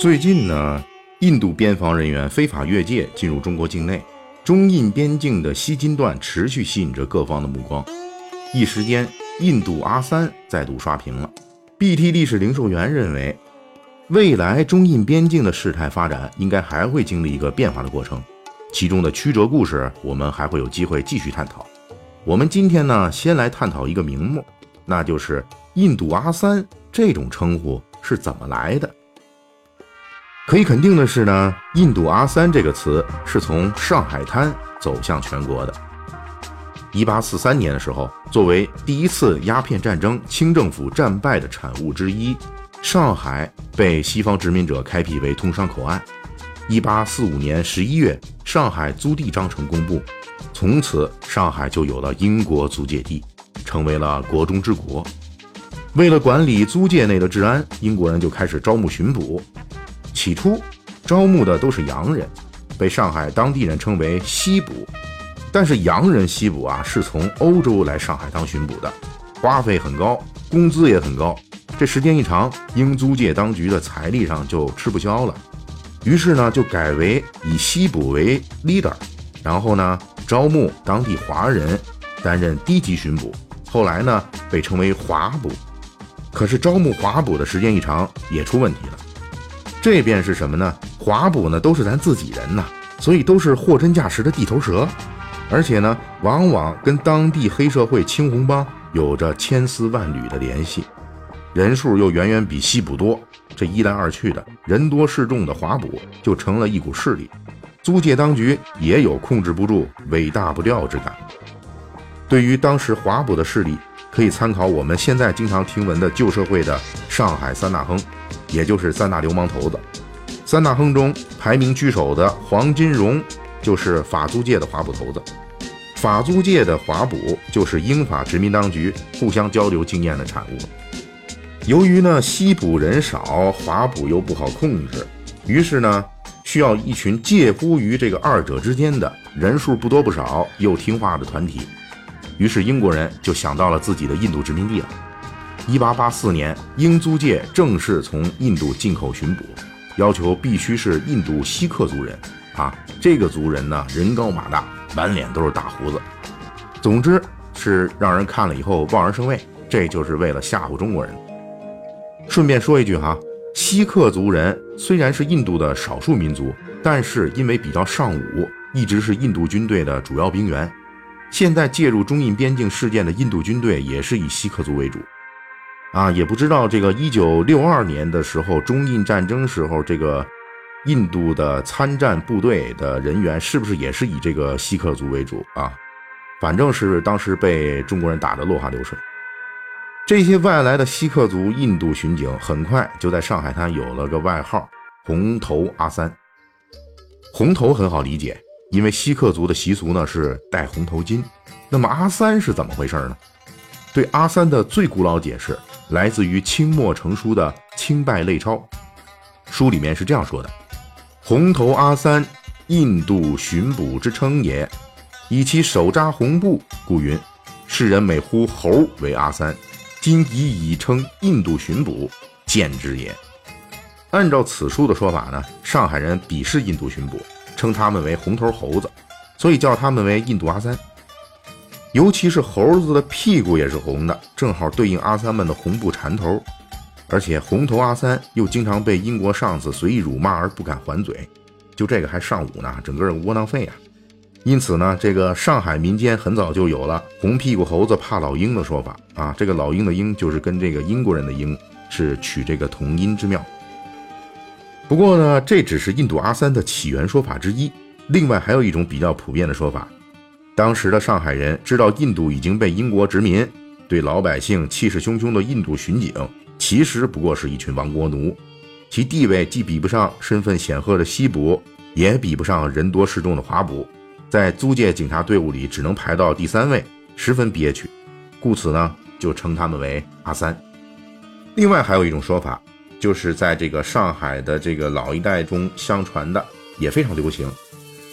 最近呢，印度边防人员非法越界进入中国境内，中印边境的西金段持续吸引着各方的目光。一时间，印度阿三再度刷屏了。BT 历史零售员认为，未来中印边境的事态发展应该还会经历一个变化的过程，其中的曲折故事，我们还会有机会继续探讨。我们今天呢，先来探讨一个名目，那就是印度阿三这种称呼是怎么来的。可以肯定的是呢，印度阿三这个词是从上海滩走向全国的。一八四三年的时候，作为第一次鸦片战争清政府战败的产物之一，上海被西方殖民者开辟为通商口岸。一八四五年十一月，上海租地章程公布，从此上海就有了英国租界地，成为了国中之国。为了管理租界内的治安，英国人就开始招募巡捕。起初，招募的都是洋人，被上海当地人称为西捕。但是洋人西捕啊，是从欧洲来上海当巡捕的，花费很高，工资也很高。这时间一长，英租界当局的财力上就吃不消了，于是呢，就改为以西捕为 leader，然后呢，招募当地华人担任低级巡捕。后来呢，被称为华捕。可是招募华捕的时间一长，也出问题了。这便是什么呢？华捕呢都是咱自己人呐，所以都是货真价实的地头蛇，而且呢，往往跟当地黑社会青红帮有着千丝万缕的联系，人数又远远比西捕多。这一来二去的，人多势众的华捕就成了一股势力，租界当局也有控制不住、尾大不掉之感。对于当时华捕的势力，可以参考我们现在经常听闻的旧社会的上海三大亨。也就是三大流氓头子，三大亨中排名居首的黄金荣，就是法租界的华捕头子。法租界的华捕就是英法殖民当局互相交流经验的产物。由于呢西捕人少，华捕又不好控制，于是呢需要一群介乎于这个二者之间的人数不多不少又听话的团体。于是英国人就想到了自己的印度殖民地了。一八八四年，英租界正式从印度进口巡捕，要求必须是印度锡克族人。啊，这个族人呢，人高马大，满脸都是大胡子，总之是让人看了以后望而生畏。这就是为了吓唬中国人。顺便说一句哈，锡克族人虽然是印度的少数民族，但是因为比较尚武，一直是印度军队的主要兵员。现在介入中印边境事件的印度军队也是以锡克族为主。啊，也不知道这个一九六二年的时候，中印战争时候，这个印度的参战部队的人员是不是也是以这个锡克族为主啊？反正是当时被中国人打得落花流水。这些外来的锡克族印度巡警很快就在上海滩有了个外号“红头阿三”。红头很好理解，因为锡克族的习俗呢是戴红头巾。那么阿三是怎么回事呢？对阿三的最古老解释。来自于清末成书的《清代类钞》，书里面是这样说的：“红头阿三，印度巡捕之称也，以其手扎红布，故云。世人每呼猴为阿三，今已以称印度巡捕，见之也。”按照此书的说法呢，上海人鄙视印度巡捕，称他们为红头猴子，所以叫他们为印度阿三。尤其是猴子的屁股也是红的，正好对应阿三们的红布缠头。而且红头阿三又经常被英国上司随意辱骂而不敢还嘴，就这个还上武呢，整个人窝囊废啊！因此呢，这个上海民间很早就有了“红屁股猴子怕老鹰”的说法啊。这个老鹰的鹰就是跟这个英国人的鹰是取这个同音之妙。不过呢，这只是印度阿三的起源说法之一，另外还有一种比较普遍的说法。当时的上海人知道印度已经被英国殖民，对老百姓气势汹汹的印度巡警，其实不过是一群亡国奴，其地位既比不上身份显赫的西捕，也比不上人多势众的华捕，在租界警察队伍里只能排到第三位，十分憋屈，故此呢，就称他们为阿三。另外还有一种说法，就是在这个上海的这个老一代中相传的，也非常流行，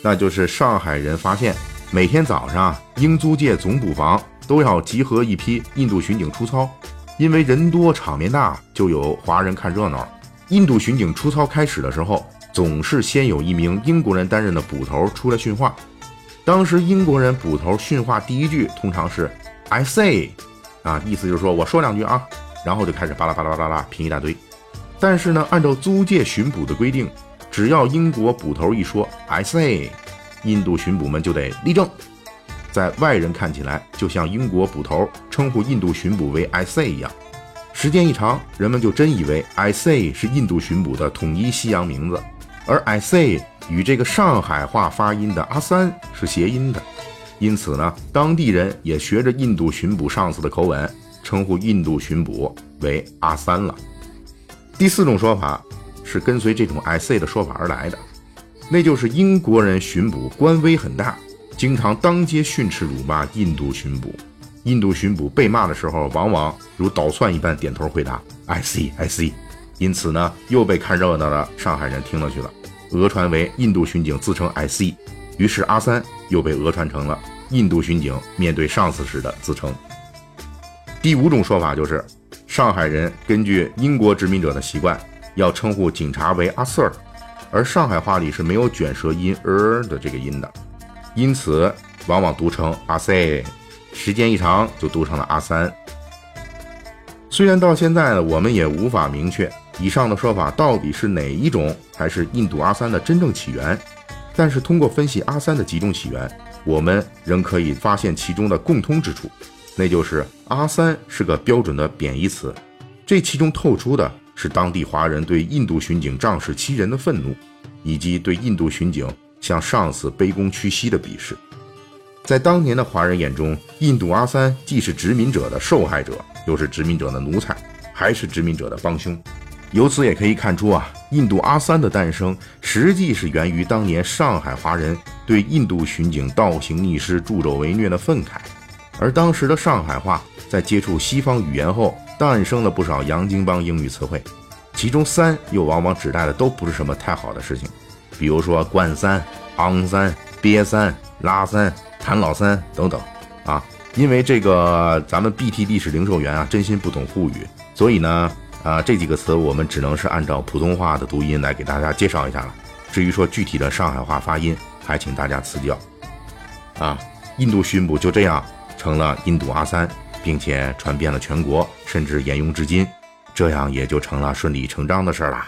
那就是上海人发现。每天早上，英租界总捕房都要集合一批印度巡警出操，因为人多场面大，就有华人看热闹。印度巡警出操开始的时候，总是先有一名英国人担任的捕头出来训话。当时英国人捕头训话第一句通常是 “I say”，啊，意思就是说我说两句啊，然后就开始巴拉巴拉巴拉拉拼一大堆。但是呢，按照租界巡捕的规定，只要英国捕头一说 “I say”，印度巡捕们就得立正。在外人看起来，就像英国捕头称呼印度巡捕为 “I say” 一样。时间一长，人们就真以为 “I say” 是印度巡捕的统一西洋名字，而 “I say” 与这个上海话发音的“阿三”是谐音的。因此呢，当地人也学着印度巡捕上司的口吻，称呼印度巡捕为“阿三”了。第四种说法是跟随这种 “I say” 的说法而来的，那就是英国人巡捕官威很大，经常当街训斥辱骂印度巡捕。印度巡捕被骂的时候，往往如捣蒜一般点头回答 “I see, I see”，因此呢，又被看热闹的上海人听了去了，讹传为印度巡警自称 “I see”，于是阿三又被讹传成了印度巡警面对上司时的自称。第五种说法就是，上海人根据英国殖民者的习惯，要称呼警察为阿 Sir，而上海话里是没有卷舌音 er 的这个音的，因此往往读成阿 Sir。时间一长，就读成了阿三。虽然到现在呢，我们也无法明确以上的说法到底是哪一种才是印度阿三的真正起源，但是通过分析阿三的几种起源，我们仍可以发现其中的共通之处，那就是阿三是个标准的贬义词，这其中透出的是当地华人对印度巡警仗势欺人的愤怒，以及对印度巡警向上司卑躬屈膝的鄙视。在当年的华人眼中，印度阿三既是殖民者的受害者，又是殖民者的奴才，还是殖民者的帮凶。由此也可以看出啊，印度阿三的诞生实际是源于当年上海华人对印度巡警倒行逆施、助纣为虐的愤慨。而当时的上海话在接触西方语言后，诞生了不少洋泾浜英语词汇，其中“三”又往往指代的都不是什么太好的事情，比如说“冠三”、“昂三”、“憋三”、“拉三”。谭老三等等，啊，因为这个咱们 BT 历史零售员啊，真心不懂沪语，所以呢，啊，这几个词我们只能是按照普通话的读音来给大家介绍一下了。至于说具体的上海话发音，还请大家赐教。啊，印度巡捕就这样成了印度阿三，并且传遍了全国，甚至沿用至今，这样也就成了顺理成章的事儿啦。